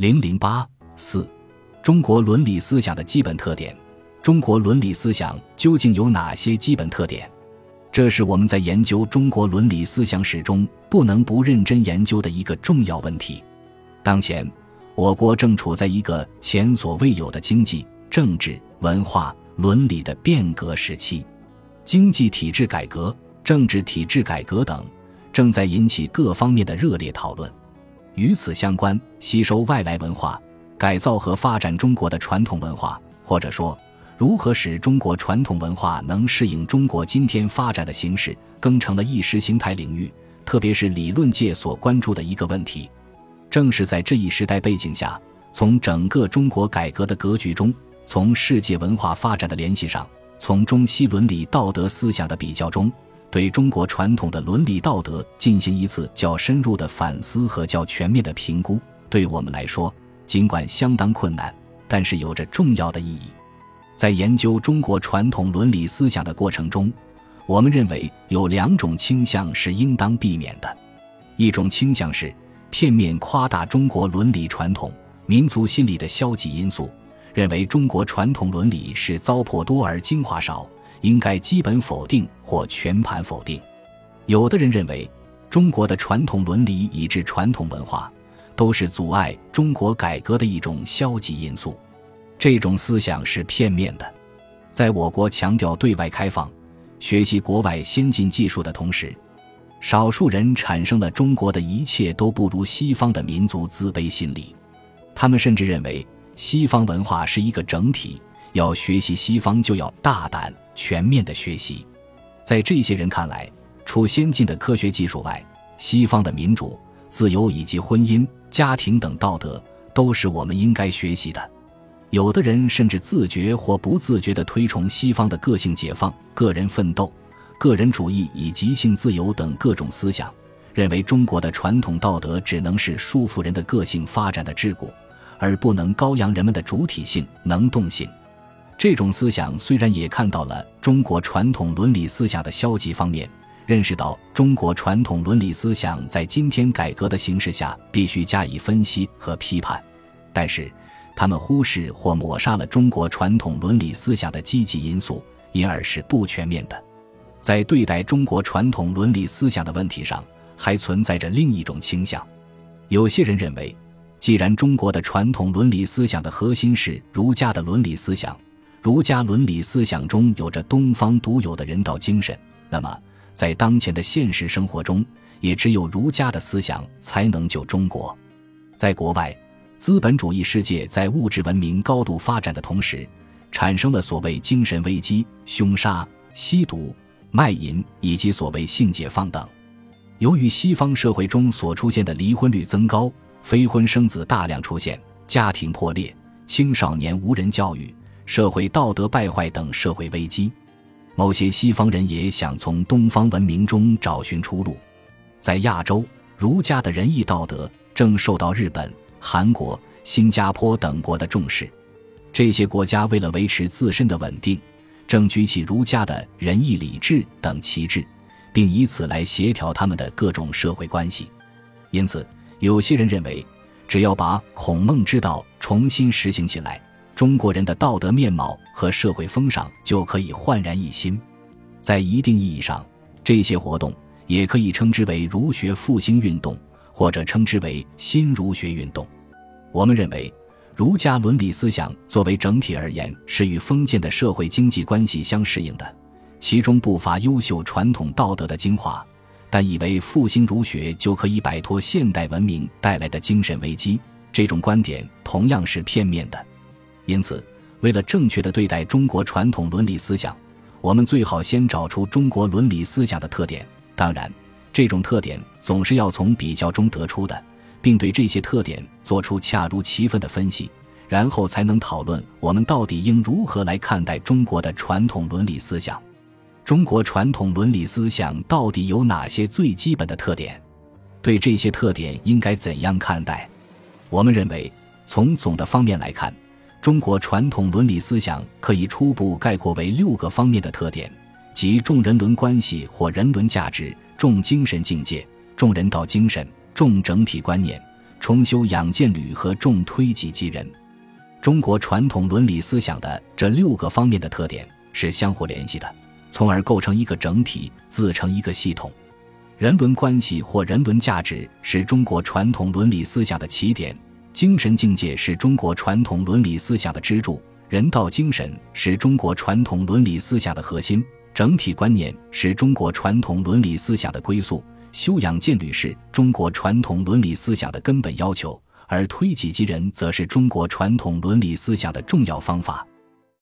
零零八四，中国伦理思想的基本特点。中国伦理思想究竟有哪些基本特点？这是我们在研究中国伦理思想史中不能不认真研究的一个重要问题。当前，我国正处在一个前所未有的经济、政治、文化、伦理的变革时期，经济体制改革、政治体制改革等正在引起各方面的热烈讨论。与此相关，吸收外来文化、改造和发展中国的传统文化，或者说。如何使中国传统文化能适应中国今天发展的形势，更成了意识形态领域，特别是理论界所关注的一个问题。正是在这一时代背景下，从整个中国改革的格局中，从世界文化发展的联系上，从中西伦理道德思想的比较中，对中国传统的伦理道德进行一次较深入的反思和较全面的评估，对我们来说，尽管相当困难，但是有着重要的意义。在研究中国传统伦理思想的过程中，我们认为有两种倾向是应当避免的。一种倾向是片面夸大中国伦理传统、民族心理的消极因素，认为中国传统伦理是糟粕多而精华少，应该基本否定或全盘否定。有的人认为，中国的传统伦理以至传统文化，都是阻碍中国改革的一种消极因素。这种思想是片面的，在我国强调对外开放、学习国外先进技术的同时，少数人产生了中国的一切都不如西方的民族自卑心理。他们甚至认为西方文化是一个整体，要学习西方就要大胆全面的学习。在这些人看来，除先进的科学技术外，西方的民主、自由以及婚姻、家庭等道德都是我们应该学习的。有的人甚至自觉或不自觉地推崇西方的个性解放、个人奋斗、个人主义以及性自由等各种思想，认为中国的传统道德只能是束缚人的个性发展的桎梏，而不能高扬人们的主体性、能动性。这种思想虽然也看到了中国传统伦理思想的消极方面，认识到中国传统伦理思想在今天改革的形势下必须加以分析和批判，但是。他们忽视或抹杀了中国传统伦理思想的积极因素，因而是不全面的。在对待中国传统伦理思想的问题上，还存在着另一种倾向。有些人认为，既然中国的传统伦理思想的核心是儒家的伦理思想，儒家伦理思想中有着东方独有的人道精神，那么在当前的现实生活中，也只有儒家的思想才能救中国。在国外。资本主义世界在物质文明高度发展的同时，产生了所谓精神危机、凶杀、吸毒、卖淫以及所谓性解放等。由于西方社会中所出现的离婚率增高、非婚生子大量出现、家庭破裂、青少年无人教育、社会道德败坏等社会危机，某些西方人也想从东方文明中找寻出路。在亚洲，儒家的仁义道德正受到日本。韩国、新加坡等国的重视，这些国家为了维持自身的稳定，正举起儒家的仁义礼智等旗帜，并以此来协调他们的各种社会关系。因此，有些人认为，只要把孔孟之道重新实行起来，中国人的道德面貌和社会风尚就可以焕然一新。在一定意义上，这些活动也可以称之为儒学复兴运动。或者称之为新儒学运动。我们认为，儒家伦理思想作为整体而言是与封建的社会经济关系相适应的，其中不乏优秀传统道德的精华。但以为复兴儒学就可以摆脱现代文明带来的精神危机，这种观点同样是片面的。因此，为了正确的对待中国传统伦理思想，我们最好先找出中国伦理思想的特点。当然。这种特点总是要从比较中得出的，并对这些特点做出恰如其分的分析，然后才能讨论我们到底应如何来看待中国的传统伦理思想。中国传统伦理思想到底有哪些最基本的特点？对这些特点应该怎样看待？我们认为，从总的方面来看，中国传统伦理思想可以初步概括为六个方面的特点，即重人伦关系或人伦价值。重精神境界，重人道精神，重整体观念，重修养建履和重推己及人。中国传统伦理思想的这六个方面的特点是相互联系的，从而构成一个整体，自成一个系统。人伦关系或人伦价值是中国传统伦理思想的起点，精神境界是中国传统伦理思想的支柱，人道精神是中国传统伦理思想的核心，整体观念是中国传统伦理思想的归宿，修养建履是中国传统伦理思想的根本要求。而推己及人，则是中国传统伦理思想的重要方法。